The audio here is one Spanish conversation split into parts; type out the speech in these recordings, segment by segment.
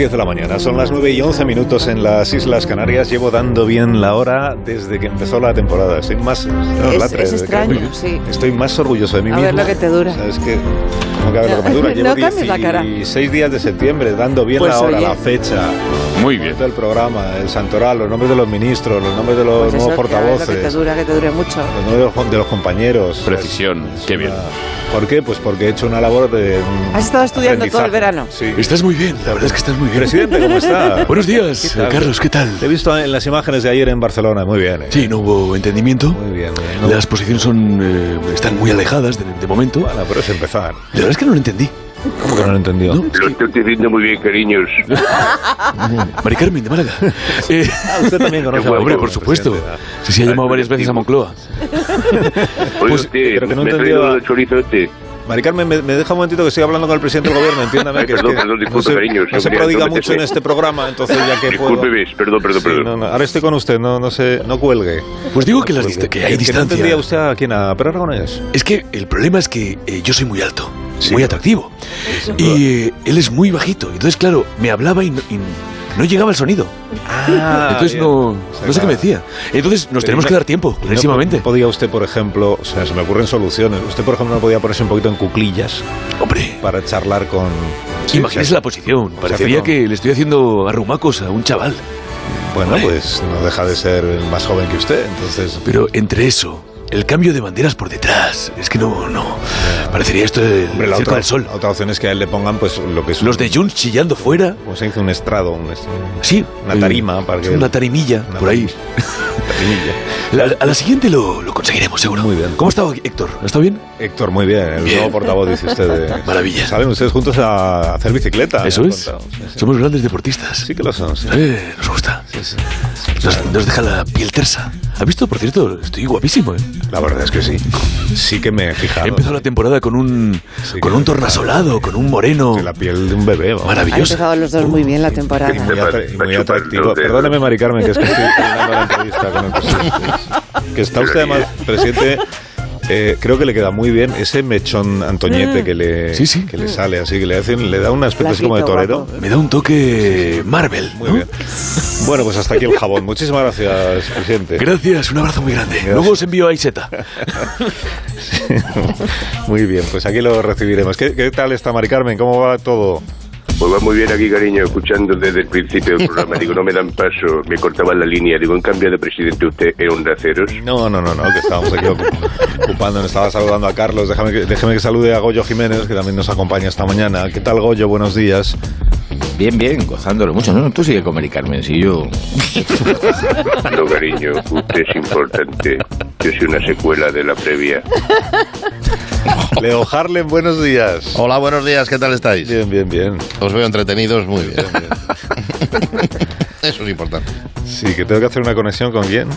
11, las 10 de la mañana. Son las 9 y 11 minutos en las Islas Canarias. Llevo dando bien la hora desde que empezó la temporada. Estoy más... no, Es- la tres, es desde que- extraño, sí. Estoy más orgulloso de mí A mismo. ver lo que te dura. ¿Sabes qué? ¿Cómo que a ver lo que me dura? No Llevo cambies la cara. 16 días de septiembre dando bien Pues la hora, oye. la fecha. Muy el bien. del programa, el santoral, los nombres de los ministros, los nombres de los Pues eso, nuevos que a ver lo que te portavoces. dura, que te dure mucho. Los nombres de los, de los compañeros. Precisión, Es qué una- bien. ¿Por qué? Pues porque he hecho una labor de. mm, ¿Has estado estudiando todo el verano? Sí. Estás muy bien, la verdad es que estás muy bien. Presidente, ¿cómo está? Buenos días, ¿Qué? Carlos, ¿qué tal? Te he visto en las imágenes de ayer en Barcelona. Muy bien. ¿eh? Sí, no hubo entendimiento. Muy bien. No- Las posiciones son eh, están muy alejadas de, de momento. La Bueno, pero es empezar. verdad es que no lo entendí. ¿Cómo que no lo he entendido? No, Lo estoy diciendo muy bien, cariños. Mari Carmen de Málaga. Eh, Ah, usted también conoce a hombre, por supuesto. Sí, sí, ha llamado varias veces a Moncloa. Oye, Pues, usted, pero que no me a- el chorizo este. Mari Carmen, me, me deja un momentito que estoy hablando con el presidente del gobierno. Entiéndame Ay, que, es perdón, que perdón, no disculpe, se, cariño, no se prodiga mucho en este programa, entonces ya que puedo... Perdón, perdón, Sí, perdón. no, no, ahora estoy con usted, no, no sé, no cuelgue. Pues digo que, las que hay no distancia. entendía usted a quién, a Pedro Aragonés. Es que el problema es que eh, yo soy muy alto, Sí, muy ¿no? atractivo. Y eh, él es muy bajito. Entonces, claro, me hablaba y no, y no llegaba el sonido. Ah, Entonces bien. no, no sé qué me decía. Entonces nos Pero tenemos no- que dar tiempo, ¿Y no clarísimamente. po- podía usted, por ejemplo, o sea, se me ocurren soluciones. Usted, por ejemplo, no podía ponerse un poquito en cuclillas Hombre, para charlar con. Sí, imagínese sea, la posición. Parecería que le estoy haciendo arrumacos a un chaval. Bueno, Hombre. pues no deja de ser más joven que usted, entonces. Pero entre eso, el cambio de banderas por detrás, es que no, no. Parecería esto el Hombre, la Circo otra, del Sol. la otra opción es que a él le pongan, pues, lo que es. Los un- de Junts chillando fuera. Como se dice, un estrado, un Sí. Una tarima para que- Una tarimilla, Una por ahí. tarimilla. La- a la siguiente lo, lo conseguiremos, seguro. Muy bien. ¿Cómo estado Héctor? ¿Ha estado bien? Héctor, muy bien. El Bien. nuevo portavoz, dice usted. De... Maravilla. Salen ustedes juntos a hacer bicicleta. Eso es. contado. Sí, sí. Somos grandes deportistas. Sí que lo son. sí. Eh, nos gusta. Sí. Nos, nos deja la piel tersa. ¿Has visto? Por cierto, estoy guapísimo, ¿eh? La verdad es que sí. Sí que me he He fijado. empezado la temporada con un, Sí, con un tornasolado, con un moreno. De la piel de un bebé. Han Maravilloso. empezado los dos muy bien la temporada. Y muy, y muy atractivo. Perdóneme, Mari Carmen, que es que estoy terminando la entrevista con el presidente. Que está usted, además, presidente. Eh, creo que le queda muy bien ese mechón Antoñete que le, Sí, sí. que le sale así, que le hacen, le da un aspecto así como de torero. guapo. Me da un toque Marvel. Muy ¿no? bien. Bueno, pues hasta aquí el jabón. Muchísimas gracias, presidente. Gracias, un abrazo muy grande. Gracias. Luego os envío a Iseta. Muy bien, pues aquí lo recibiremos. ¿Qué, qué tal está Mari Carmen? ¿Cómo va todo? Pues va muy bien aquí, cariño, escuchando desde el principio del programa. Digo, no me dan paso, me cortaban la línea. Digo, en cambio de presidente, usted es un de aceros. No, no, no, no, que estábamos aquí ocu- ocupando. Estaba saludando a Carlos. Déjame que, déjeme que salude a Goyo Jiménez, que también nos acompaña esta mañana. ¿Qué tal, Goyo? Buenos días. Bien, bien, gozándolo mucho. No, no, tú sigue con Mari Carmen, si yo... No, cariño, usted es importante. Yo soy una secuela de la previa. Leo Harlem, buenos días. Hola, buenos días, ¿qué tal estáis? Bien, bien, bien. Os veo entretenidos, muy bien. Eso es importante. Sí, que tengo que hacer una conexión con quién.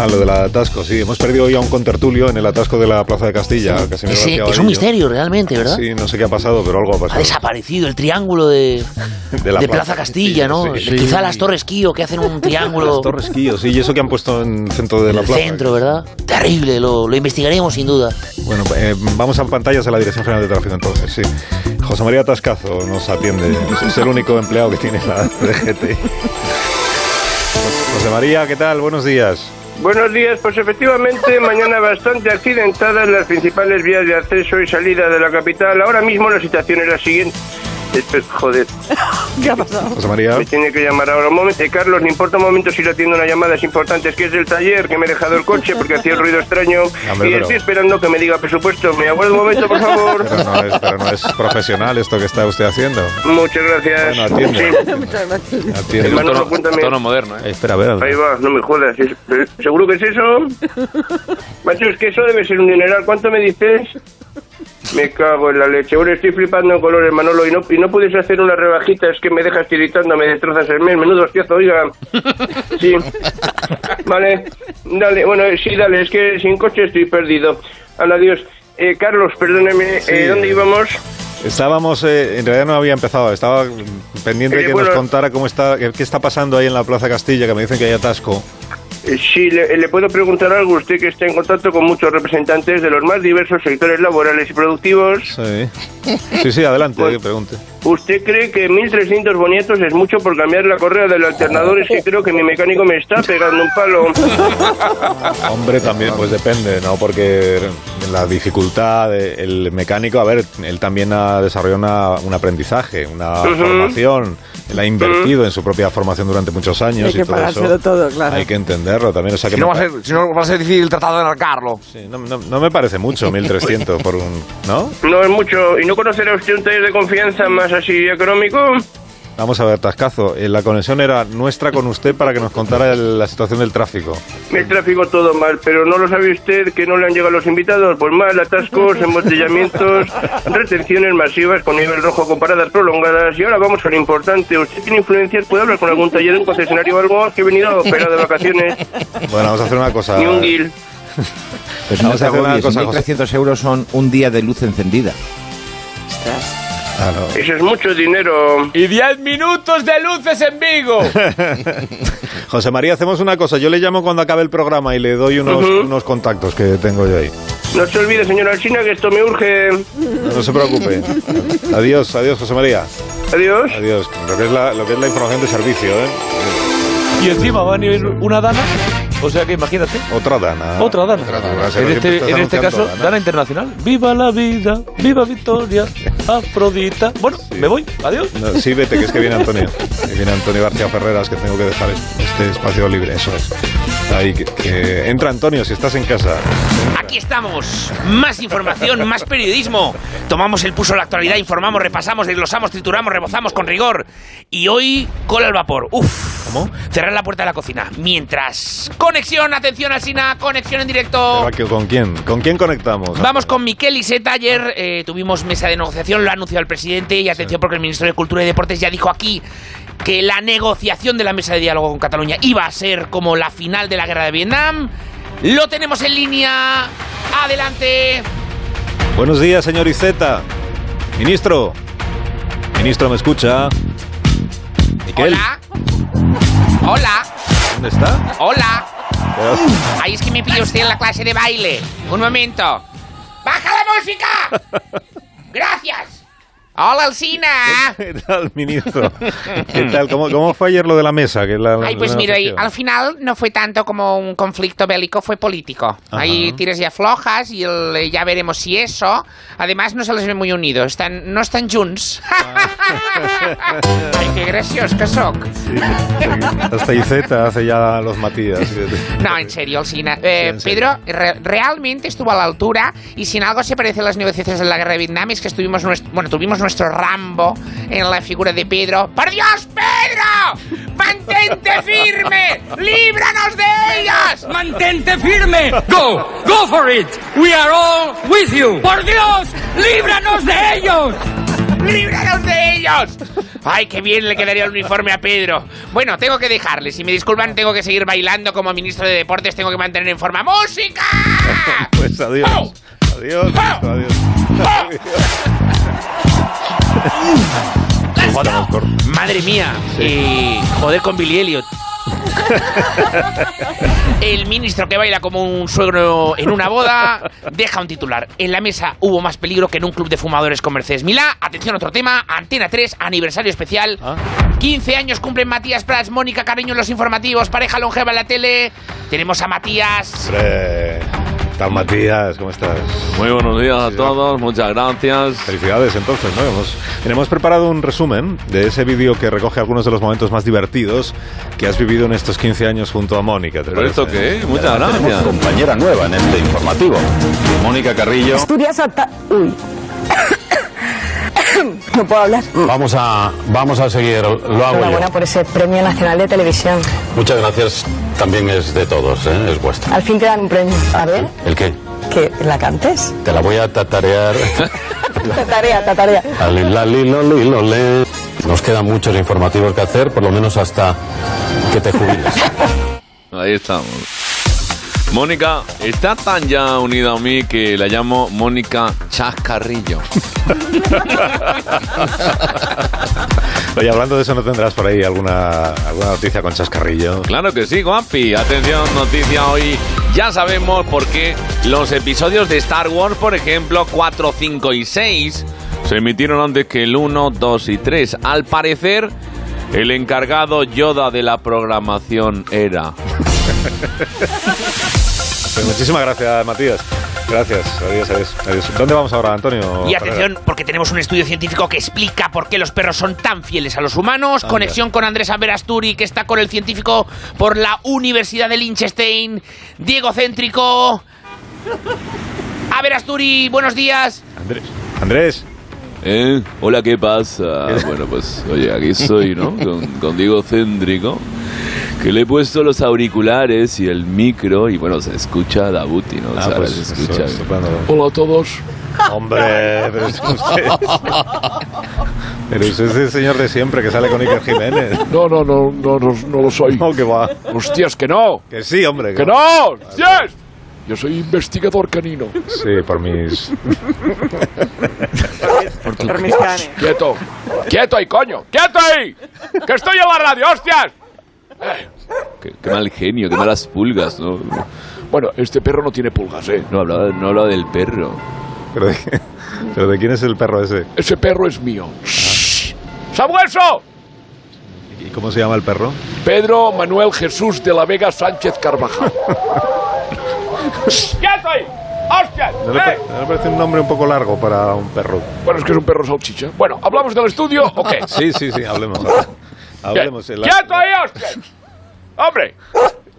Ah, lo del atasco, sí. Hemos perdido hoy a un contertulio en el atasco de la Plaza de Castilla. Casimiro Ese- García es un Vadillo. misterio realmente, ¿verdad? Sí, no sé qué ha pasado, pero algo ha Ha pasado. desaparecido el triángulo de, De la de Plaza Plaza Castilla, ¿no? sí, sí. Quizá las Torres Kío que hacen un triángulo Las Torres Quillo, sí, y eso que han puesto en el centro de en la el plaza. centro, ¿verdad? Terrible, lo, lo investigaremos sin duda. Bueno, eh, vamos a pantallas de la Dirección General de Tráfico entonces, sí. José María Tascazo nos atiende. Es el único empleado que tiene la DGT. José María, ¿qué tal? Buenos días. Buenos días, pues efectivamente, mañana bastante accidentadas las principales vías de acceso y salida de la capital. Ahora mismo la situación es la siguiente. Espe- Joder, ¿Qué ha pasado? José María. me tiene que llamar ahora un momento. Eh, Carlos, ¿le importa un momento si le atiendo una llamada? Es importante, es que es del taller, que me he dejado el coche porque hacía un ruido extraño. Hombre, y pero- estoy esperando que me diga presupuesto. ¿Me aguarda un momento, por favor? Pero no, es, pero no es profesional esto que está usted haciendo. Muchas gracias. Bueno, atiende. Sí. Muchas gracias. Atiende. Hermano, apúntame. moderno, Eh, espera, a ver. Ahí va, no me jodas. pero, ¿Seguro que es eso? Macho, es que eso debe ser un dineral. ¿Cuánto me dices? Me cago en la leche. Ahora estoy flipando en colores, Manolo. Y no, y no puedes hacer una rebajita. Es que me dejas tiritando, me destrozas el mes. Menudo hostiazo, oiga. Sí. Vale. Dale. Bueno, eh, sí, dale. Es que sin coche estoy perdido. Al adiós. Eh, Carlos, perdóneme. Sí. eh, ¿Dónde íbamos? Estábamos, eh, en realidad no había empezado, estaba pendiente de Eh, que bueno. nos contara cómo está, qué está pasando ahí en la Plaza Castilla, que me dicen que hay atasco. Eh, Sí, le, le puedo preguntar algo. Usted que está en contacto con muchos representantes de los más diversos sectores laborales y productivos. Sí. Sí, sí, adelante, Pues- que pregunte. ¿Usted cree que 1.300 boniatos es mucho por cambiar la correa del alternador? Es que creo que mi mecánico me está pegando un palo. Hombre, también, pues depende, ¿no? Porque la dificultad, de- el mecánico, a ver, él también ha desarrollado una- un aprendizaje, una formación, él ha invertido en su propia formación durante muchos años Hay que y todo pagárselo eso. todo, claro. Hay que entenderlo también, o sea que Si no, va a ser, si no va a ser difícil tratar de arrancarlo. Sí, no, no- no me parece mucho, 1.300 por un... ¿No? No es mucho. ¿Y no conocerá usted un taller de confianza más así económico? Vamos a ver, Tascazo, eh, la conexión era nuestra con usted para que nos contara el- la situación del tráfico. El tráfico todo mal, pero ¿no lo sabe usted que no le han llegado los invitados? Pues mal, atascos, embotellamientos, retenciones masivas con nivel rojo con paradas prolongadas. Y ahora vamos a lo importante. ¿Usted tiene influencias? ¿Puede hablar con algún taller, un concesionario o algo? Que he venido operado de vacaciones. Bueno, vamos a hacer una cosa. Ni un guil. Pues no Vamos a hacer una cosa, José. 1.300 euros son un día de luz encendida. Claro. Eso es mucho dinero. Y 10 minutos de luces en Vigo. José María, hacemos una cosa. Yo le llamo cuando acabe el programa y le doy unos, unos contactos que tengo yo ahí. No se olvide, señora Alsina, que esto me urge. No, no se preocupe. Adiós, adiós, José María. Adiós. Adiós. Lo que es la, lo que es la información de servicio, ¿eh? Y encima va a venir una dana. O sea que imagínate. Otra dana. Otra dana. Otra dana. En este, en este caso, dana internacional. Viva la vida, viva Victoria, Afrodita. Bueno, me voy. Adiós. No, sí, vete, que es que viene Antonio. Que viene Antonio García Ferreras, que tengo que dejar este espacio libre. Eso es. Ahí, que, que- entra Antonio, si estás en casa. Aquí estamos. Más información, más periodismo. Tomamos el pulso de la actualidad, informamos, repasamos, desglosamos, trituramos, rebozamos con rigor. Y hoy, cola al vapor. Uf. ¿Cómo? Cerrar la puerta de la cocina. Mientras. Conexión, atención, Alsina, conexión en directo. Pero, ¿Con quién? ¿Con quién conectamos? Vamos con Miquel Iseta. Ayer eh, tuvimos mesa de negociación, lo ha anunciado el presidente. Y atención, porque el ministro de Cultura y Deportes ya dijo aquí que la negociación de la mesa de diálogo con Cataluña iba a ser como la final de la guerra de Vietnam. Lo tenemos en línea. Adelante. Buenos días, señor Iceta. Ministro. Ministro, ¿me escucha? Miquel, Hola. Hola. ¿dónde está? Hola. Ahí es que me pide usted en la clase de baile. Un momento. ¡Baja la música! Gracias. Hola, Alsina. ¿Qué tal, ministro? ¿Qué tal? ¿Cómo, cómo fue ayer lo de la mesa? Que la- Ay, pues mira, y al final no fue tanto como un conflicto bélico, fue político. Ajá. Hay tiras ya flojas y el- ya veremos si eso. Además, no se les ve muy unidos, están, no están junts. Ay, qué gracioso que soc. Hasta Iceta hace ya los Matías. No, en serio, Alsina. Eh, en serio. Pedro re- realmente estuvo a la altura y si en algo se parecen las negociaciones de la guerra de Vietnam es que estuvimos bueno, tuvimos nuestro Rambo en la figura de Pedro. ¡Por Dios, Pedro! ¡Mantente firme! ¡Líbranos de ellos! ¡Mantente firme! ¡Go! ¡Go for it! ¡We are all with you! ¡Por Dios! ¡Líbranos de ellos! ¡Líbranos de ellos! ¡Ay, qué bien le quedaría el uniforme a Pedro! Bueno, tengo que dejarle. Si me disculpan, tengo que seguir bailando como ministro de Deportes. Tengo que mantener en forma. ¡Música! Pues adiós. ¡Oh! Adiós, adiós. Madre mía, eh, joder con Billy Elliot. El ministro que baila como un suegro en una boda deja un titular. En la mesa hubo más peligro que en un club de fumadores con Mercedes Milá. Atención, otro tema. Antena 3, aniversario especial. Ah. 15 años cumplen Matías Prats, Mónica Cariño en los informativos, pareja longeva en la tele. Tenemos a Matías. Hombre, ¿qué tal, Matías? ¿Cómo estás? Muy buenos días a todos, muchas gracias. Felicidades, entonces, ¿no? Hemos, hemos preparado un resumen de ese vídeo que recoge algunos de los momentos más divertidos que has vivido en estos 15 años junto a Mónica. ¿te ¿Por esto qué? Muchas gracias. compañera nueva en este informativo. Mónica Carrillo. Asturias hasta... Uy. no puedo hablar. Vamos a, vamos a seguir, lo hago Enhorabuena yo. por ese premio nacional de televisión. Muchas gracias, también es de todos, ¿eh? es vuestra. Al fin te dan un premio. A ver, ¿El qué? que la cantes. Te la voy a tatarear. Tarea, tarea. Ali, la, li, lo, li, lo, le. Nos quedan muchos informativos que hacer, por lo menos hasta que te jubiles. Ahí estamos. Mónica está tan ya unida a mí que la llamo Mónica Chascarrillo. Oye, hablando de eso, ¿no tendrás por ahí alguna, alguna noticia con chascarrillo? Claro que sí, guapi. Atención, noticia hoy. Ya sabemos por qué los episodios de Star Wars, por ejemplo, 4, 5 y 6, se emitieron antes que el 1, 2 y 3. Al parecer, el encargado Yoda de la programación era... Pues muchísimas gracias, Matías. Gracias. Adiós, adiós, adiós. ¿Dónde vamos ahora, Antonio? Y atención, porque tenemos un estudio científico que explica por qué los perros son tan fieles a los humanos. Anda. Conexión con Andrés Averasturi, que está con el científico por la Universidad de Liechtenstein. Diego Céntrico. Averasturi, buenos días. Andrés. Andrés. ¿Eh? Hola, ¿qué pasa? Bueno, pues, oye, aquí estoy, ¿no? Con, con Diego Céntrico, que le he puesto los auriculares y el micro, y bueno, se escucha Dabuti, ¿no? Ah, O sea, pues, se eso- escucha. Hola a todos. Hombre, pero es usted. Pero usted es el señor de siempre que sale con Iker Jiménez. No, no, no, no, no, no lo soy. No, que va. Hostias, que no. Que sí, hombre. Que no. Hostias. Yo soy investigador canino. Sí, por mis. Por mis canes. Quieto. Quieto ahí, coño. Quieto ahí. Que estoy en la radio, hostias. Qué, qué mal genio, qué malas pulgas, ¿no? Bueno, este perro no tiene pulgas, ¿eh? No hablaba, no hablaba del perro. ¿Pero de, qué- pero de quién es el perro ese? Ese perro es mío. ¡Sabueso! ¿Y cómo se llama el perro? Pedro Manuel Jesús de la Vega Sánchez Carvajal. ¡Hostias! ¿No le, ¡Eh! pa- no le parece un nombre un poco largo para un perro? Bueno, es que es un perro salchicha. Bueno, ¿hablamos del estudio o qué? Sí, sí, sí, hablemos. Hablemos. Bien. La, ¡Quieto ahí, hostias! ¡Hombre!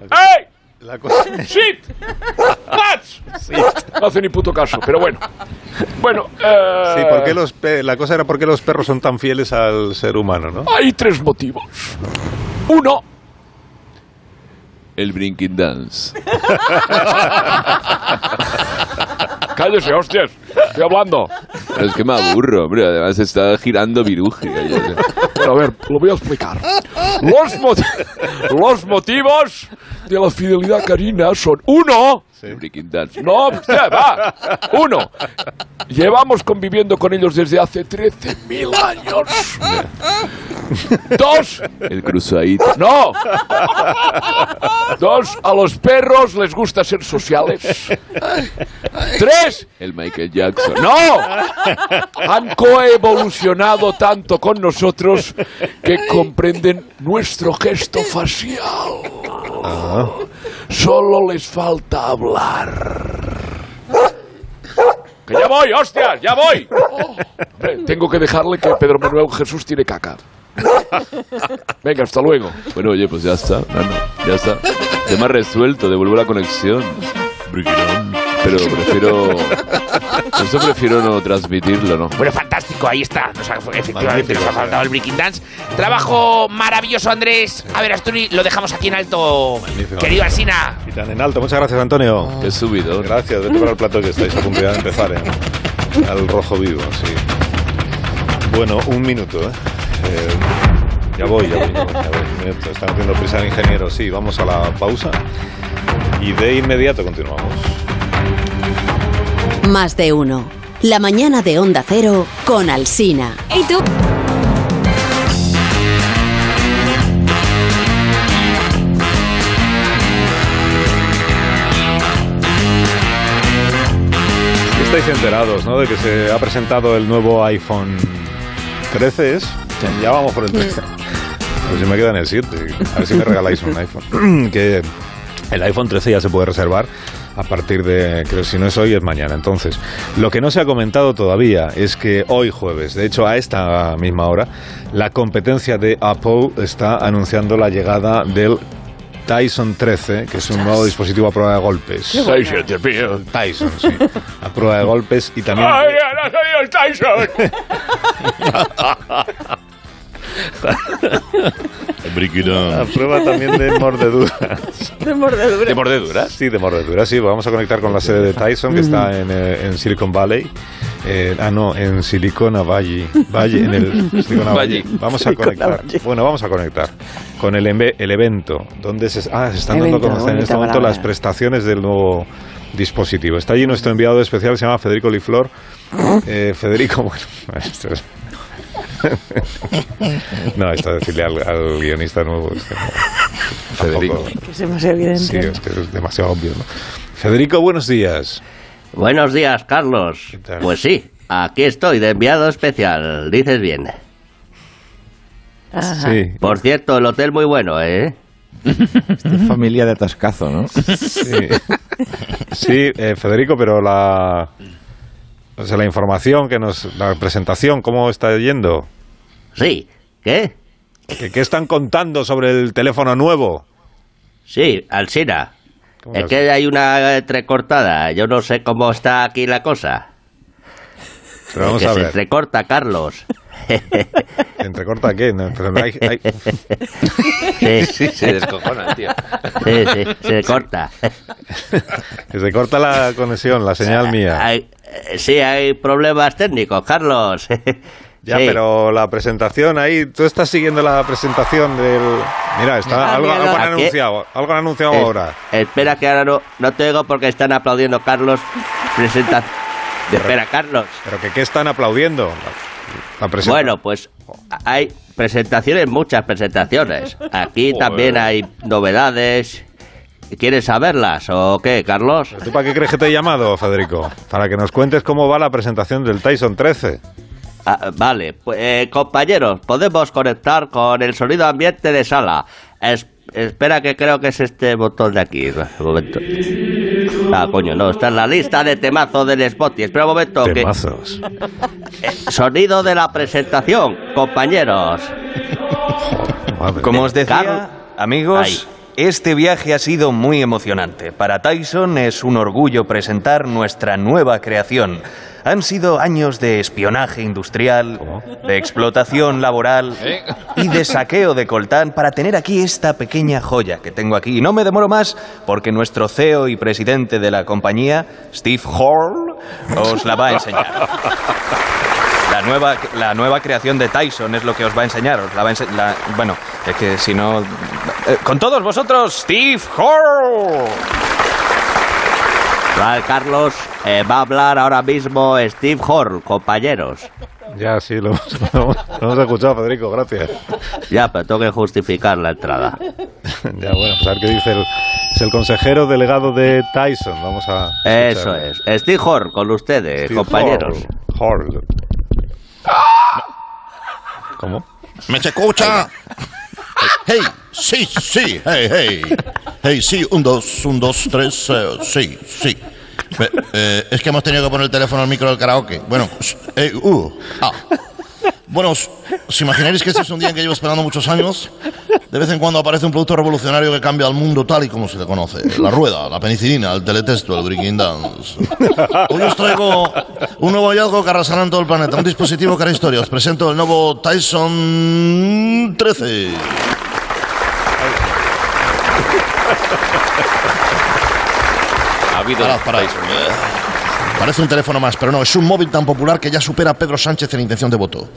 ¡Ey! la cosa- ¡Sit! ¡Pats! No hace ni puto caso, pero bueno. Bueno, eh... Sí, ¿por qué los pe- la cosa era por qué los perros son tan fieles al ser humano, ¿no? Hay tres motivos. Uno, El Brinking Dance. cállese, hostias. Estoy hablando. Pero es que me aburro, hombre. Además está girando viruji. Bueno, a ver, lo voy a explicar. Los, moti- los motivos de la fidelidad canina son uno. El Brinking Dance. No, usted, va. Uno. Llevamos conviviendo con ellos desde hace 13.000 años. Dos. El cruzadito. No. Dos. A los perros les gusta ser sociales. Tres. El Michael Jackson. ¡No! Han coevolucionado tanto con nosotros que comprenden nuestro gesto facial. Solo les falta hablar. ¡Que ya voy, hostias! ¡Ya voy! Hombre, tengo que dejarle que Pedro Manuel Jesús tiene caca. Venga, hasta luego. Bueno, oye, pues ya está. No, no, ya está. Tema resuelto, devuelvo la conexión. Pero prefiero. Eso prefiero no transmitirlo, ¿no? Bueno, fantástico, ahí está. Nos ha- efectivamente Magnífico, nos ha faltado el Breaking Dance. Trabajo maravilloso, Andrés. A ver, Asturi, lo dejamos aquí en alto. Magnífico. Querido Alsina. Y tan en alto. Muchas gracias, Antonio. Qué subidón. Gracias, vete para el plato que estáis a punto de empezar, ¿eh? Al rojo vivo, sí. Bueno, un minuto, ¿eh? Eh, ya voy, ya voy, ya voy. ya voy. Están haciendo prisa el ingeniero. Sí, vamos a la pausa. Y de inmediato continuamos. Más de uno. La mañana de Onda Cero con Alsina. ¿Y tú? Estáis enterados, ¿no? De que se ha presentado el nuevo iPhone 13, ¿es? Ya vamos por el 13. Pues yo me quedo en el 7. A ver si me regaláis un iPhone. que el iPhone 13 ya se puede reservar a partir de, creo que si no es hoy, es mañana. Entonces, lo que no se ha comentado todavía es que hoy jueves, de hecho a esta misma hora, la competencia de Apple está anunciando la llegada del Tyson 13, que es un nuevo dispositivo a prueba de golpes. Tyson, sí. A prueba de golpes y también... ¡Ay, soy el Tyson! A prueba también de mordeduras. De mordedura. ¿De mordeduras? Sí, de mordeduras, sí. Vamos a conectar con la sede de Tyson, que está en, eh, en Silicon Valley. Eh, ah, no, en Silicona Valley. Valle, en el Silicona Valley. Valle. Vamos a conectar. Bueno, vamos a conectar con el, el evento, donde se, ah, se están dando a Evento, conocer en este momento palabra. las prestaciones del nuevo dispositivo. Está allí nuestro enviado especial, se llama Federico Liflor. Eh, Federico, bueno, esto es- no, esto decirle al, al guionista nuevo. es que no, Federico. Que es demasiado evidente. Sí, es que es demasiado obvio. ¿no? Federico, buenos días. Buenos días, Carlos. Pues sí, aquí estoy de enviado especial, dices bien. Ajá. Sí, Por cierto, el hotel muy bueno, ¿eh? Familia de atascazo, ¿no? sí, Sí, eh, Federico, pero la, o sea, la información que nos, la presentación, ¿cómo está yendo? Sí, ¿qué? ¿Qué, qué están contando sobre el teléfono nuevo? Sí, Alsina. ¿Cómo Es que que hay una entrecortada, yo no sé cómo está aquí la cosa. Pero vamos que a se ver. entrecorta, Carlos. ¿Entrecorta qué? No, pero no hay- hay- Sí, Sí, se descojona, tío. sí, sí, se corta. que se corta la conexión, la señal mía. Hay- eh, sí, hay problemas técnicos, Carlos. Ya, Sí. pero la presentación ahí, tú estás siguiendo la presentación del... Mira, está Ah, algo, han anunciado, algo han anunciado Es- ahora. Espera que ahora no, no te oigo porque están aplaudiendo Carlos. Presenta. Espera, Carlos. Pero que qué están aplaudiendo. La, la presenta- Bueno, pues hay presentaciones, muchas presentaciones. Aquí también hay novedades. ¿Quieres saberlas o qué, Carlos? ¿Tú para qué crees que te he llamado, Federico? Para que nos cuentes cómo va la presentación del Tyson 13. Ah, vale, pues, eh, compañeros, podemos conectar con el sonido ambiente de sala. Es- espera que creo que es este botón de aquí. Un momento. Ah, coño, no, está en la lista de temazos del Spotify. Espera un momento. que- Temazos. eh, sonido de la presentación, compañeros. Como os decía, amigos, Ay. Este viaje ha sido muy emocionante. Para Tyson es un orgullo presentar nuestra nueva creación. Han sido años de espionaje industrial, de explotación laboral y de saqueo de coltán para tener aquí esta pequeña joya que tengo aquí. Y no me demoro más porque nuestro CEO y presidente de la compañía, Steve Hall, os la va a enseñar. La nueva, la nueva creación de Tyson es lo que os va a enseñar. Os la va a ense- la- bueno, es que si no... eh, con todos vosotros, Steve Hall. Vale, Carlos, eh, va a hablar ahora mismo Steve Hall, compañeros. Ya, sí, lo, lo- lo hemos escuchado, Federico, gracias. Ya, pero tengo que justificar la entrada. Ya, bueno, pues a ver qué dice el, es el consejero delegado de Tyson. Vamos a... Eso escuchar. es. Steve Hall, con ustedes, Steve compañeros. Hall. Hall. ¿Cómo? ¿Me se escucha? Hey, sí, sí, hey, hey. Hey, sí, un, dos, un, dos, tres, eh, sí, sí. Eh, es que hemos tenido que poner el teléfono al micro del karaoke. Bueno, s- eh, uh, ah. Bueno, os, os imagináis que este es un día que llevo esperando muchos años. De vez en cuando aparece un producto revolucionario que cambia al mundo tal y como se le conoce. La rueda, la penicilina, el teletexto, el breaking dance. Hoy os traigo un nuevo hallazgo que arrasará en todo el planeta. Un dispositivo que hará historia. Os presento el nuevo Tyson 13. Ha habido Parad, parad. Parece un teléfono más, pero no, es un móvil tan popular que ya supera a Pedro Sánchez en intención de voto.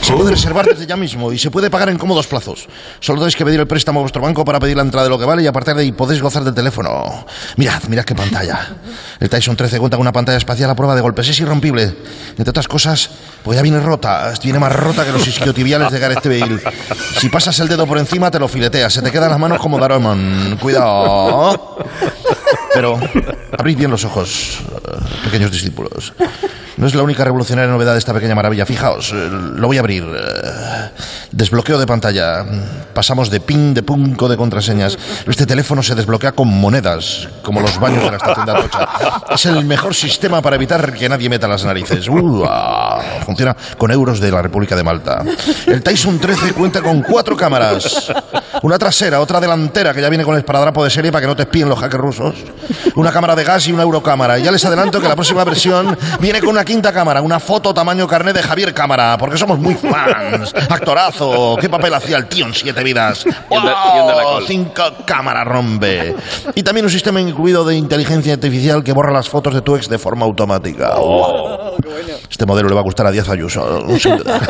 Se puede reservar desde ya mismo y se puede pagar en cómodos plazos. Solo tenéis que pedir el préstamo a vuestro banco para pedir la entrada de lo que vale y a partir de ahí podéis gozar del teléfono. Mirad, mirad qué pantalla. El Tyson 13 cuenta con una pantalla espacial a prueba de golpes, es irrompible. Entre otras cosas, pues ya viene rota, viene más rota que los isquiotibiales de Gareth Bale. Si pasas el dedo por encima te lo fileteas, se te quedan las manos como Daroman. Cuidado. Pero abrid bien los ojos, eh, pequeños discípulos. No es la única revolucionaria novedad de esta pequeña maravilla. Fijaos, eh, lo voy a abrir. eh, Desbloqueo de pantalla. Pasamos de pin, de punco, de contraseñas. Este teléfono se desbloquea con monedas, como los baños de la estación de Atocha. Es el mejor sistema para evitar que nadie meta las narices. Uh, ah, funciona con euros de la República de Malta. El Tyson 13 cuenta con cuatro cámaras. Una trasera, otra delantera que ya viene con el esparadrapo de serie para que no te espíen los hackers rusos. Una cámara de gas y una eurocámara. Y ya les adelanto que la próxima versión viene con una quinta cámara, una foto tamaño carnet de Javier Cámara, porque somos muy fans. Actorazo, qué papel hacía el tío en Siete Vidas. ¡Wow! Cinco cámaras rompe. Y también un sistema incluido de inteligencia artificial que borra las fotos de tu ex de forma automática. Oh. Este modelo le va a gustar a Díaz Ayuso, sin duda.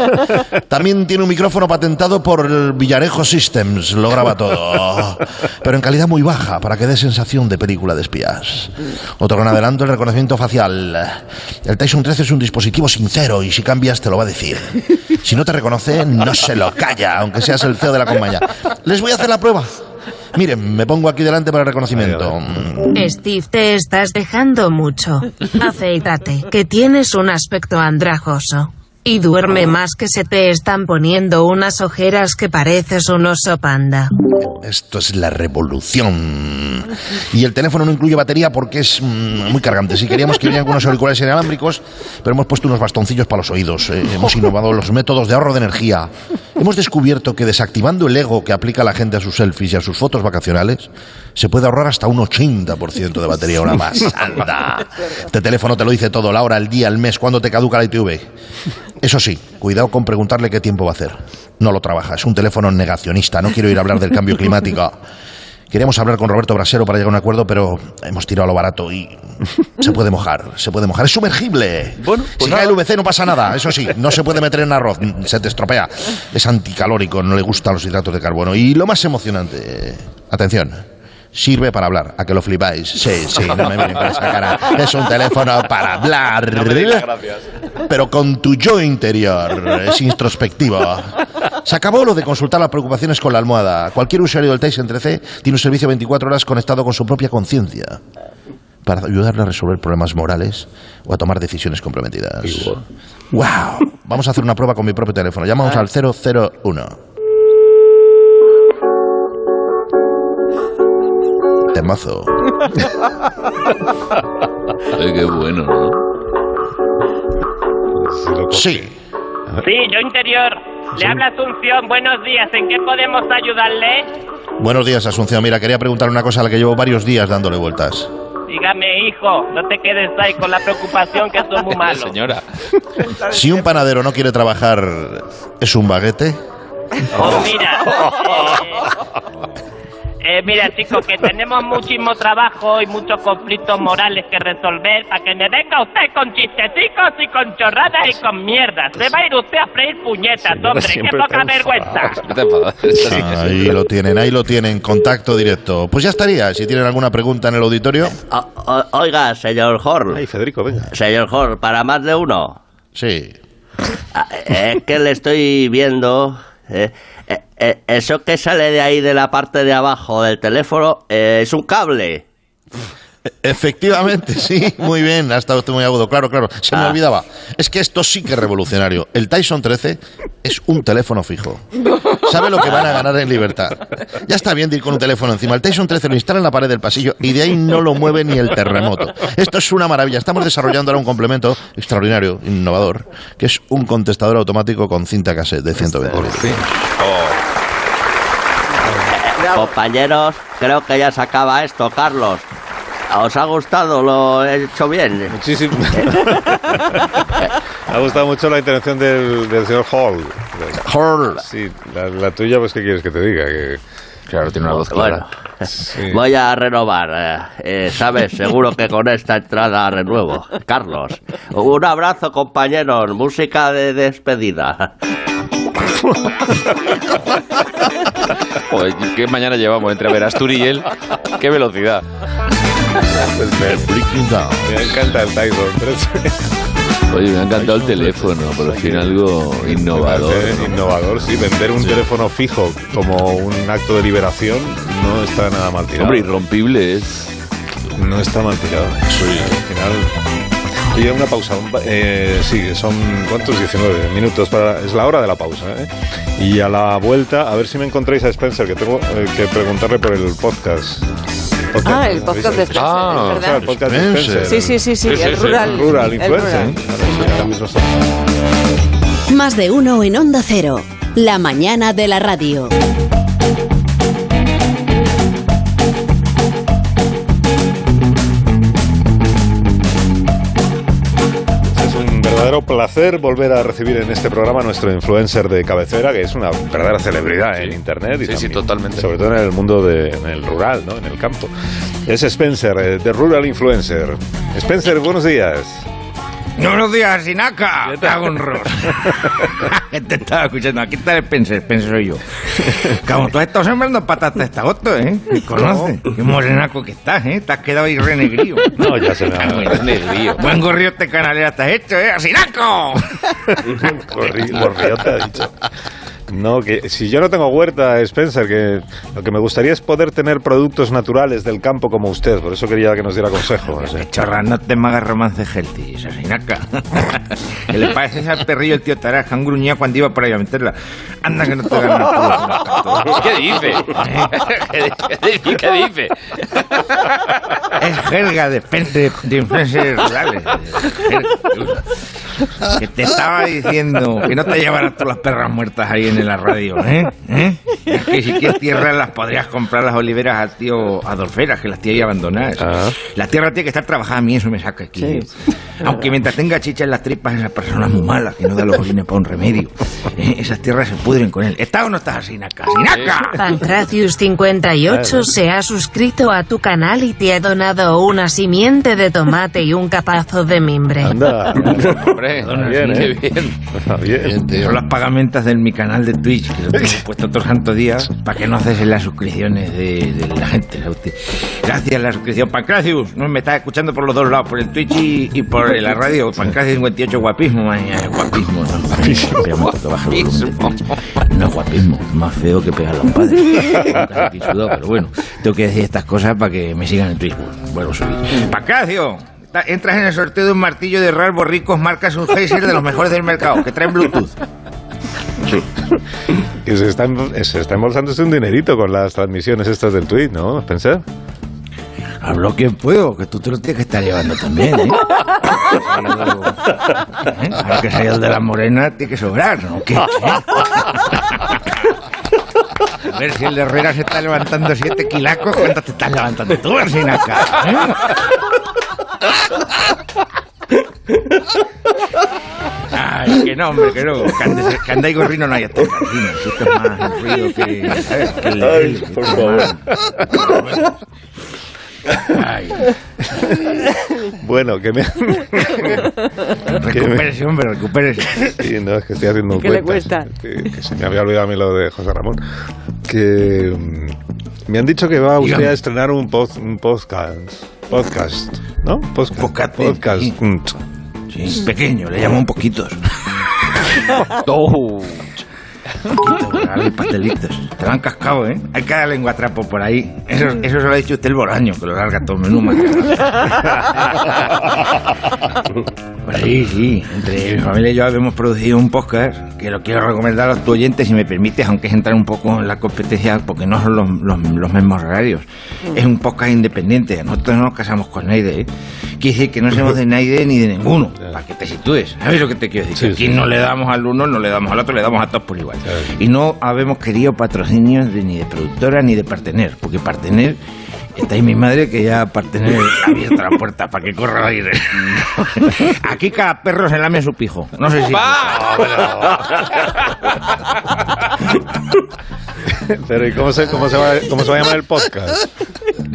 También tiene un micrófono patentado por el Villarejo Systems, lo graba todo. Pero en calidad muy baja, para que dé sensación de película de espías. Otro gran adelanto, el reconocimiento facial. El Tyson 13 es un dispositivo sincero y si cambias te lo va a decir. Si no te reconoce, no se lo calla, aunque seas el CEO de la compañía. Les voy a hacer la prueba. Miren, me pongo aquí delante para el reconocimiento. Steve, te estás dejando mucho. Aceítate, que tienes un aspecto andrajoso. Y duerme más que se te están poniendo unas ojeras que pareces un oso panda. Esto es la revolución. Y el teléfono no incluye batería porque es mm, muy cargante. Si queríamos que vinieran con unos auriculares inalámbricos, pero hemos puesto unos bastoncillos para los oídos. Eh, hemos innovado los métodos de ahorro de energía. Hemos descubierto que desactivando el ego que aplica la gente a sus selfies y a sus fotos vacacionales, se puede ahorrar hasta un 80% de batería ahora más. ¡Anda! Este teléfono te lo dice todo, la hora, el día, el mes, cuándo te caduca la ITV. Eso sí, cuidado con preguntarle qué tiempo va a hacer. No lo trabaja, es un teléfono negacionista, no quiero ir a hablar del cambio climático. Queríamos hablar con Roberto Brasero para llegar a un acuerdo, pero hemos tirado a lo barato y se puede mojar, se puede mojar. Es sumergible. Bueno, si cae el VC no pasa nada, eso sí, no se puede meter en arroz, se te estropea. Es anticalórico, no le gustan los hidratos de carbono. Y lo más emocionante, atención. Sirve para hablar, a que lo flipáis. Sí, sí, no me miren con esa cara. Es un teléfono para hablar. Pero con tu yo interior. Es introspectivo. Se acabó lo de consultar las preocupaciones con la almohada. Cualquier usuario del Tyson 13 tiene un servicio 24 horas conectado con su propia conciencia para ayudarle a resolver problemas morales o a tomar decisiones comprometidas. ¡Wow! Vamos a hacer una prueba con mi propio teléfono. Llamamos al 001. Temazo. Ay, qué bueno, ¿no? Sí. Sí, yo interior. Le habla Asunción. Buenos días. ¿En qué podemos ayudarle? Buenos días, Asunción. Mira, quería preguntar una cosa a la que llevo varios días dándole vueltas. Dígame, hijo. No te quedes ahí con la preocupación que eso es muy malo. Señora. Si un panadero no quiere trabajar, ¿es un baguete? Pues mira. eh, eh, mira, chicos, que tenemos muchísimo trabajo y muchos conflictos morales que resolver para que me venga usted con chistecicos y con chorradas y con mierdas. Se va a ir usted a freír puñetas, hombre. ¡Qué poca vergüenza! Ahí lo tienen, ahí lo tienen, contacto directo. Pues ya estaría, si tienen alguna pregunta en el auditorio. O- oiga, señor Horn. Ay, Federico, venga. Señor Horn, para más de uno. Sí. Ah, Es que le estoy viendo. eh, eh, eh, eso que sale de ahí de la parte de abajo del teléfono eh, es un cable. Efectivamente, sí, muy bien, ha estado usted muy agudo, claro, claro, se me Ah. olvidaba. Es que esto sí que es revolucionario. El Tyson 13 es un teléfono fijo. ¿Sabe lo que van a ganar en libertad? Ya está bien de ir con un teléfono encima. El Tyson 13 lo instala en la pared del pasillo y de ahí no lo mueve ni el terremoto. Esto es una maravilla. Estamos desarrollando ahora un complemento extraordinario, innovador, que es un contestador automático con cinta cassette de 120 litros. Compañeros, creo que ya se acaba esto, Carlos. ¿Os ha gustado? ¿Lo he hecho bien? Muchísimo. Me ha gustado mucho la intervención del, del señor Hall. Hall. Sí, la, la tuya, pues, ¿qué quieres que te diga? Que... Claro, tiene una voz Bueno, voy a renovar. eh, eh, ¿Sabes? Seguro que con esta entrada renuevo. Carlos, un abrazo, compañeros. Música de despedida. Joder, ¿qué mañana llevamos entre Verastur y él? ¡Qué velocidad! Me encanta el Tyson. Oye, me ha encantado el teléfono, por fin algo innovador. Parece Innovador, sí. Vender un Sí. teléfono fijo como un acto de liberación no está nada mal tirado. Hombre, irrompible es. No está mal tirado. Sí. Al final. Oye, una pausa. eh, sí, son. ¿Cuántos? 19 minutos. Para, es la hora de la pausa. ¿eh? Y a la vuelta, a ver si me encontráis a Spencer, que tengo eh, que preguntarle por el podcast. Ah, el podcast de Spencer, Ah, es verdad. o sea, el podcast de Spencer. Sí, sí, sí, sí, el rural. Rural el influencer. rural. Mismo está- Más de uno en Onda Cero. La mañana de la radio. Verdadero placer volver a recibir en este programa a nuestro influencer de cabecera, que es una verdadera celebridad en Internet. Y Sí, sí, también, totalmente. Sobre todo en el mundo de, en el rural, ¿no? En el campo. Es Spencer, eh, de Rural Influencer. Spencer, buenos días. Buenos días, Sinaca. Te hago un rol. Te estaba escuchando. Aquí está el Spencer. Spencer soy yo. Como tú has estado sembrando patatas esta agosto, ¿eh? Me conoces. Qué morenaco que estás, ¿eh? Te has quedado ahí renegrío. No, ya se me ha... Renegrío. Buen gorriote canalera te has hecho, ¿eh? ¡Sinaco! Gorri- gorriote, ha dicho. No, que si yo no tengo huerta, Spencer, que lo que me gustaría es poder tener productos naturales del campo como usted. Por eso quería que nos diera consejo. no sé. Chorra, no te me hagas romance healthy, esa Sinaca. que le parece al perrillo el tío que han gruñido cuando iba por ahí a meterla. Anda que no te ganas ¿Qué dice? ¿Qué dice? ¿Qué dice? Es jerga de, de, de influencers rurales. Que te estaba diciendo que no te llevaras todas las perras muertas ahí en la radio, ¿eh? ¿Eh? Es que si quieres tierras las podrías comprar las oliveras al tío Adolferas, que las tiene ahí abandonadas. La tierra tiene que estar trabajada, a mí eso me saca aquí. ¿eh? Aunque mientras tenga chicha en las tripas, esa persona es muy mala, que no da los orines para un remedio. ¿eh? Esas tierras se pudren con él. ¿Estás o no estás así, Naca? ¡Sinaca! Pancratius58 se ha suscrito a tu canal y te ha donado una simiente de tomate y un capazo de mimbre. Anda. Hombre, bien, qué ¿eh? bien. bien. Son las pagamentas de mi canal de Twitch, que lo tengo puesto otros santos días, para que no haces las suscripciones de, de la gente. Gracias a la suscripción. Pancracius, no me estás escuchando por los dos lados, por el Twitch y, y por la radio. Pancracius 58, guapismo, mañana, guapismo. No, guapismo. de Twitch. No es guapismo, más feo que pegar a los padres. Pero bueno, tengo que decir estas cosas para que me sigan en Twitch. A subir. Pancracio, entras en el sorteo de un martillo de rasgos ricos, marcas un de los mejores del mercado, que traen Bluetooth. Que se está, se está embolsándose un dinerito con las transmisiones estas del tweet, ¿no, Spencer? Hablo quien puedo, que tú te lo tienes que estar llevando también, ¿eh? ¿Eh? Ahora que soy el de la morena, tiene que sobrar, ¿no? ¿Qué? A ver si el de Herrera se está levantando siete kilacos, ¿cuántos te estás levantando tú, Arsinaca? ¿Eh? Ay, que no, hombre, que no. Que andáis gorrino no hay hasta. Si Esto es más ruido que... ¿sabes? Que el Ay, por favor. más- Ay. Bueno, que me... Recupérese, hombre, recupérese. Sí, no, es que estoy haciendo ¿Qué le cuesta? Que, que se me había olvidado a mí lo de José Ramón. Que mm, me han dicho que va usted Dígame. a estrenar un, pod- un podcast. Podcast, ¿no? Podcast. Podcast, podcast. sí. Sí, pequeño, le llaman poquitos. Oh. Darle pastelitos. Te lo han cascado, ¿eh? Hay cada lengua trapo por ahí. Eso, eso se lo ha dicho usted el boraño, que lo larga todo Pues sí, sí. Entre mi familia y yo hemos producido un podcast que lo quiero recomendar a tus oyentes, si me permites, aunque es entrar un poco en la competencia, porque no son los, los- los mismos horarios. Es un podcast independiente. Nosotros no nos casamos con nadie, ¿eh? Quiere decir que no somos de nadie ni de ninguno, para que te sitúes. ¿Sabes lo que te quiero decir? Que aquí no le damos al uno, no le damos al otro, le damos a todos por igual. Y no habemos querido patrocinios de, ni de productora ni de partener, porque partener... Está ahí mi madre que ya partener abierta la puerta para que corra el aire. Aquí cada perro se lame su pijo. No sé si... Pero ¿y cómo se, cómo, se va, cómo se va a llamar el podcast?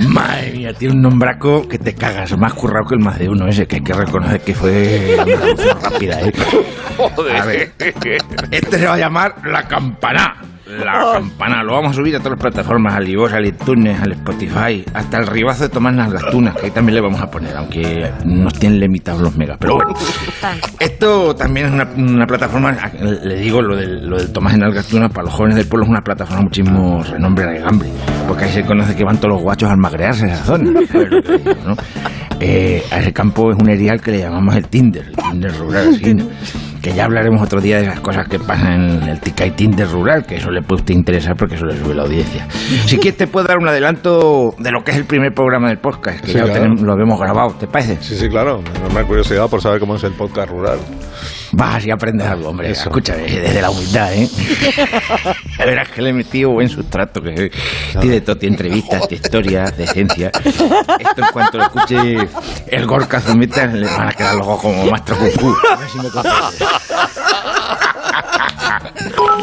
Madre mía, tiene un nombraco que te cagas, más currado que el más de uno ese, que hay que reconocer que fue una traducción rápida, ¿eh? A ver, este se va a llamar La Campana. La Campana, lo vamos a subir a todas las plataformas, al iVoox, al iTunes, al Spotify, hasta el ribazo de Tomás Nalgastunas, que ahí también le vamos a poner, aunque nos tienen limitados los megas. Pero bueno, esto también es una, una plataforma, le digo lo del, lo del Tomás en Algastuna, para los jóvenes del pueblo es una plataforma muchísimo renombre regambre, porque ahí se conoce que van todos los guachos a magrearse esa zona. Eh, a ese campo es un erial que le llamamos el Tinder, el Tinder rural, así, ¿no? Que ya hablaremos otro día de las cosas que pasan en el Tica y Tinder rural, que eso le puede usted interesar porque eso le sube la audiencia. Si quieres te puedo dar un adelanto de lo que es el primer programa del podcast, que Sí, ya lo, tenemos- lo habemos grabado, ¿te parece? Sí, sí, claro. Me da curiosidad por saber cómo es el podcast rural. Vas y aprendes algo, hombre. Escúchame, desde la humildad, ¿eh? La verdad es que le he metido buen sustrato. Que tiene todo, tiene entrevistas, de historias, de ciencia. Esto en cuanto lo escuche el Gorka Zumeta le van a quedar los ojos como maestro Kung Fu. A ver si me.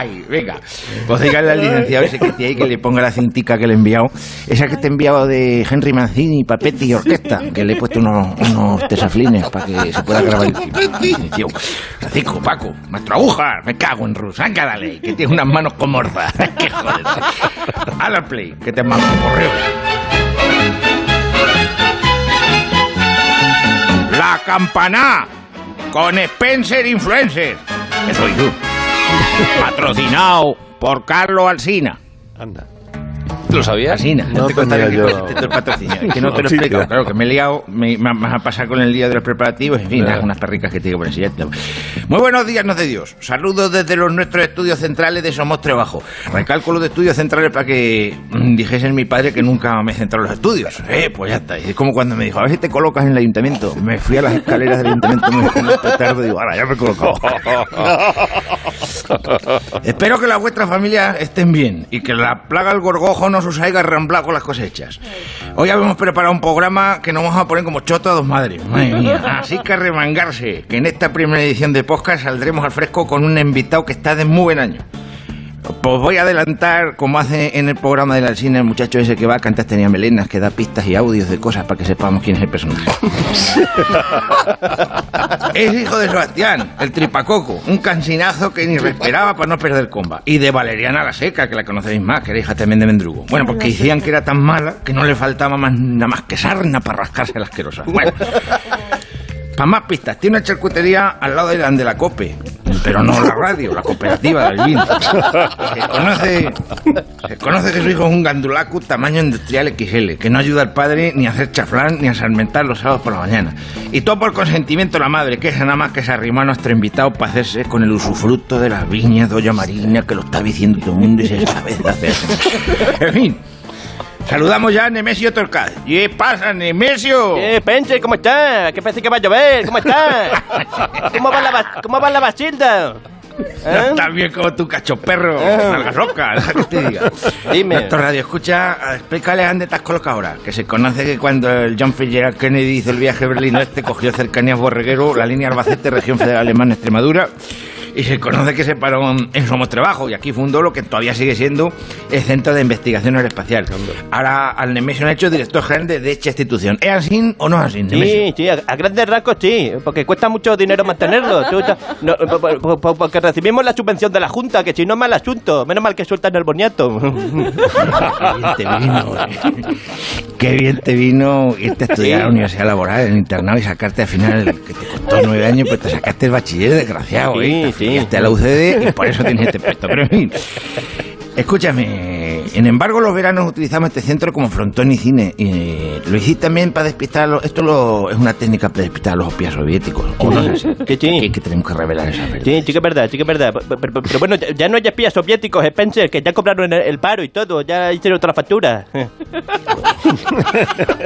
Ay, venga. Pues dígale al licenciado ese que tiene ahí que le ponga la cintica que le he enviado. Esa que te he enviado de Henry Mancini, Papetti y Orquesta. Que le he puesto unos, unos tesaflines para que se pueda grabar. Tío, Francisco, Paco, maestro aguja, me cago en Rus. Venga, dale, que tiene unas manos como morzas. Qué joder. Al al play, que te mando un correo. La campana con Spencer Influencer. Que soy tú. Patrocinado por Carlos Alsina. Anda. ¿Lo sabías? Alsina. No te contaré tenía que yo- el patrocinio. Es que no te lo explico. claro. Que me he liado, me, vas a pasar con el día de los preparativos, en fin, Claro. unas perricas que tengo por enseñarte. Muy buenos días, no de Dios. Saludos desde los nuestros estudios centrales de Somos Trabajo. Recalco los de estudios centrales para que mm, dijesen mi padre que nunca me centró en los estudios. Eh, pues ya está. Y es como cuando me dijo, a ver si te colocas en el ayuntamiento. Me fui a las escaleras del ayuntamiento, me tarde y digo, ahora ya me he colocado. Espero que las vuestras familias estén bien y que la plaga del gorgojo no os haya reemplazado con las cosechas. Hoy habíamos preparado un programa que nos vamos a poner como choto a dos madres. Madre mía. Así que remangarse, que en esta primera edición de podcast saldremos al fresco con un invitado que está de muy buen año. Pues voy a adelantar, como hace en el programa del cine el muchacho ese que va, que antes tenía melenas, que da pistas y audios de cosas para que sepamos quién es el personaje. es hijo de Sebastián, el tripacoco, un cansinazo que ni respiraba para no perder comba. Y de Valeriana la Seca, que la conocéis más, que era hija también de Mendrugo. Bueno, porque decían que era tan mala que no le faltaba más, nada más que sarna para rascarse la asquerosa. Bueno. Para más pistas, tiene una charcutería al lado de la de la COPE, pero no la radio, la cooperativa del vino. Se conoce, se conoce que su hijo es un gandulacu tamaño industrial XL, que no ayuda al padre ni a hacer chaflán ni a salmentar los sábados por la mañana. Y todo por consentimiento de la madre, que es nada más que se arrimó a nuestro invitado para hacerse con el usufructo de las viñas de olla marina, que lo está diciendo todo el mundo y se sabe de hacer. En fin. Saludamos ya a Nemesio Torcaz. ¿Qué pasa, Nemesio? Eh, Pense, ¿cómo está? Que parece que va a llover. ¿Cómo está? ¿Cómo va la, cómo va la Basilda? ¿Eh? Bien como tu cacho perro, locas, deja que te diga. Dime. Nuestro radio escucha, explícale dónde estás colocado ahora. Que se conoce que cuando el John Fitzgerald Kennedy hizo el viaje a Berlín Oeste, cogió cercanías Borreguero, la línea Albacete, región federal alemana, Extremadura. Y se conoce que se paró en Somos Trabajo y aquí fundó lo que todavía sigue siendo el Centro de Investigación Aeroespacial. Ahora al Nemesio ha hecho director general de dicha institución. ¿Es así o no es así, Nemesio? Sí, sí, a, a grandes rasgos sí, porque cuesta mucho dinero mantenerlo. Tú no, porque recibimos la subvención de la Junta, que si no es mal asunto, menos mal que sueltan el boniato. Qué bien te vino, eh. Qué bien te vino irte a estudiar a la universidad laboral, en el internado y sacarte al final, que te costó nueve años, pues te sacaste el bachiller desgraciado, ¿eh? Sí, a la UCD y por eso tienes este puesto. Pero en fin, escúchame, en embargo los veranos utilizamos este centro como frontón y cine. Y, eh, lo hiciste también para despistar, a los- esto lo- es una técnica para despistar a los espías soviéticos. ¿O no es así? Que tenemos que revelar esa verdad. Sí, sí que es verdad, sí que es verdad. Pero, pero- pero bueno, ya- ya no hay espías soviéticos, Spencer, que ya cobraron el, el paro y todo, ya hicieron otra factura.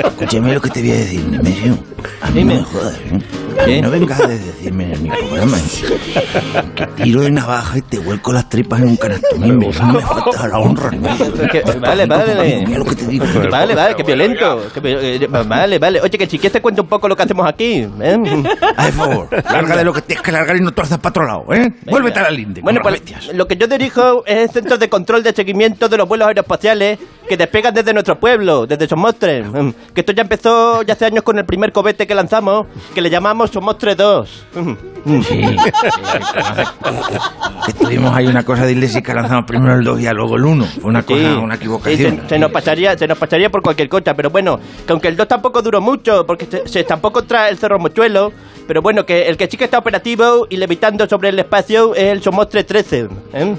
Escúchame lo que te voy a decir, Nemesio. A mí no me jodas, ¿eh? No vengas a decirme en mi programa ¿eh? que tiro de navaja y te vuelco las tripas en un canasto. Me, me, falta la honra, Nemesio. Vale, vale. Mira lo que te digo. Vale, vale, qué violento. vi- eh, vale, vale. Oye, que si quieres te cuento un poco lo que hacemos aquí. ¿eh? Ay, por favor, larga de lo que tienes que largar y no torzas para otro lado, ¿eh? Vuélvete a la linde. Bueno, pues lo que yo dirijo es el centro de control de seguimiento de los vuelos aeroespaciales que despegan desde nuestro pueblo, desde Somostre. Mm, Que esto ya empezó ya hace años con el primer cohete que lanzamos, que le llamamos Somostre 2. Mm. Sí, que tuvimos ahí una cosa de iglesia que lanzamos primero el 2 y luego el 1. Fue una cosa, Sí. una equivocación. se, se nos pasaría, se nos pasaría por cualquier cosa, pero bueno, que aunque el 2 tampoco duró mucho, porque se, se estampó contra el Cerro Mochuelo, pero bueno, que el que sí que está operativo y levitando sobre el espacio es el Somostre 13. ¿eh?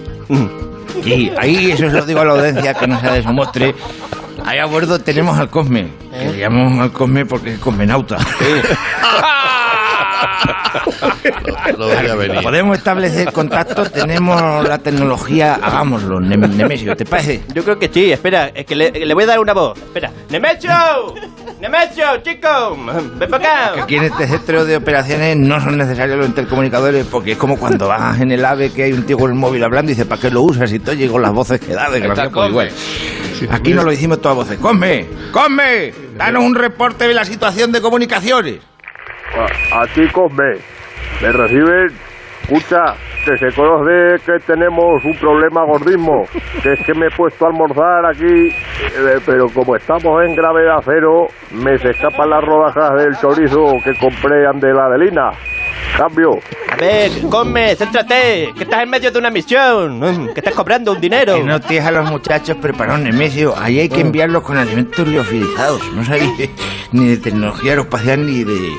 Sí, ahí eso se lo digo a la audiencia que no sea de Somostre. Ahí a bordo tenemos al Cosme, que le llamamos al Cosme porque es cosmenauta. Lo veía venir. Podemos establecer contacto, tenemos la tecnología, hagámoslo, Nem- Nemesio, ¿te parece? Yo creo que sí, espera, es que le, le voy a dar una voz. Espera. ¡Nemesio! ¡Nemesio, chico! ¡Ven para acá! aquí en este centro de operaciones no son necesarios los intercomunicadores porque es como cuando vas en el AVE que hay un tío con el móvil hablando y dice ¿para qué lo usas? Y oyes con las voces que da, desgraciado, pues igual. Aquí no lo hicimos todas voces. ¡Come! ¡Come! Danos un reporte de la situación de comunicaciones. Aquí come. Me reciben. Escucha, que se conoce que tenemos un problema gordismo. Que es que me he puesto a almorzar aquí, eh, pero como estamos en gravedad cero, me se escapan las rodajas del chorizo que compré ante la Adelina. Cambio. A ver, come, céntrate, que estás en medio de una misión, mm, que estás cobrando un dinero. Que no tienes a los muchachos preparados, Nemesio. Ahí hay que enviarlos con alimentos liofilizados. No sabéis ni de tecnología aeroespacial ni de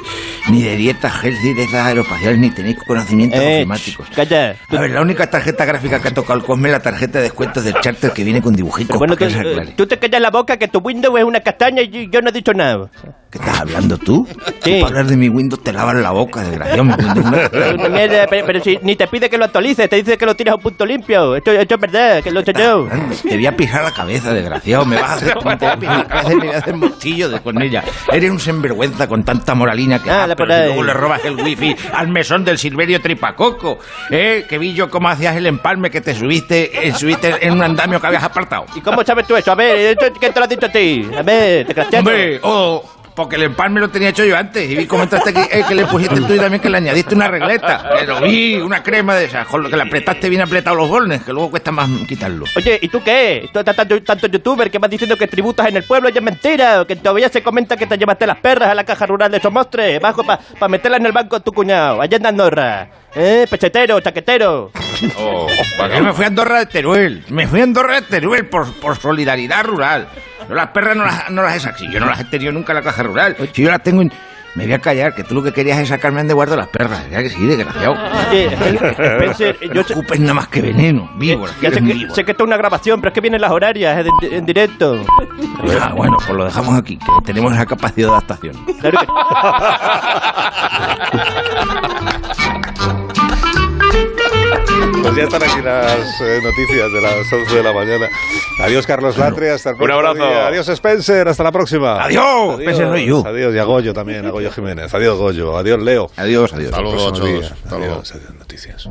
ni de dietas healthy de esas aeroespaciales ni tenéis conocimientos Eh, ofimáticos. Calla. A ver, la única tarjeta gráfica que ha tocado el Cosme es la tarjeta de descuentos del charter que viene con dibujitos. Bueno, tú, eh, tú te callas la boca que tu Windows es una castaña y yo no he dicho nada. ¿Qué estás hablando tú? Sí. Para hablar de mi Windows te lavas la boca, desgraciado. Mi Windows mierda, pero, pero si ni te pide que lo actualices, te dice que lo tires a un punto limpio. Esto, esto es verdad, que lo he hecho yo. Te voy a pisar la cabeza, desgraciado. Me vas a hacer, te voy a pisar la cabeza y me voy a hacer mostillo de con ella. Eres un sinvergüenza con tanta moralina que Ah, pero si luego le robas el wifi al mesón del Silverio Tripacoco. ¿Eh? Que vi yo cómo hacías el empalme que te subiste, eh, subiste en un andamio que habías apartado. ¿Y cómo sabes tú eso? A ver, ¿esto ¿quién te lo ha dicho a ti? A ver, desgraciado. Hombre, oh, porque el empalme lo tenía hecho yo antes. Y vi cómo entraste aquí, eh, que le pusiste tú y también que le añadiste una regleta. Pero vi una crema de esas, con lo que le apretaste bien apretado los bornes, que luego cuesta más quitarlo. Oye, ¿y tú qué? Tú tanto, tanto youtuber que vas diciendo que tributas en el pueblo es mentira. Que todavía se comenta que te llevaste las perras a la caja rural de Somostre, bajo para meterlas en el banco de tu cuñado, allá en Andorra. ¿Eh? Pechetero, chaquetero. Yo me fui a Andorra de Teruel. Me fui a Andorra de Teruel por, por solidaridad rural. Yo las perras no las, no las he sacado. Yo no las he tenido nunca en la caja rural. Si yo las tengo en... Me voy a callar, que tú lo que querías es sacarme de guardo las perras. ¿Verdad que sí, desgraciado? Oye, Spencer, yo no escupes nada más que veneno. Víbora, Ya sé que, víbora. sé que esto es una grabación, pero es que vienen las horarias en, en directo. Ah, bueno, pues lo dejamos aquí, que tenemos esa capacidad de adaptación. Claro que- ya están aquí las eh, noticias de las 11 de la mañana. Adiós, Carlos Latre. Hasta el Un próximo abrazo. día. Adiós, Spencer. Hasta la próxima. Adiós. Spencer soy yo. Adiós. Y a Goyo también, a Goyo Jiménez. Adiós, Goyo. Adiós, Leo. Adiós, adiós. Hasta luego a todos. Adiós, luego. adiós, noticias.